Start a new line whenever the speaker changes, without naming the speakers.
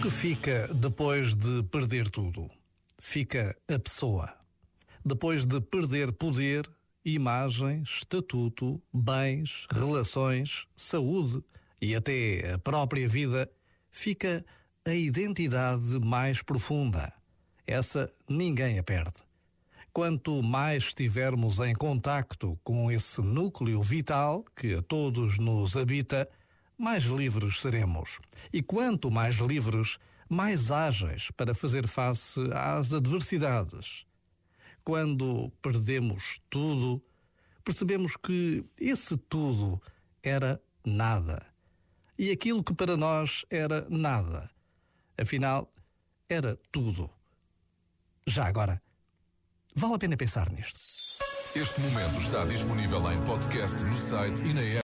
que fica depois de perder tudo? Fica a pessoa. Depois de perder poder, imagem, estatuto, bens, relações, saúde e até a própria vida, fica a identidade mais profunda. Essa ninguém a perde. Quanto mais estivermos em contacto com esse núcleo vital que a todos nos habita, mais livres seremos. E quanto mais livres, mais ágeis para fazer face às adversidades. Quando perdemos tudo, percebemos que esse tudo era nada. E aquilo que para nós era nada, afinal, era tudo. Já agora, vale a pena pensar nisto.
Este momento está disponível em podcast no site e na app.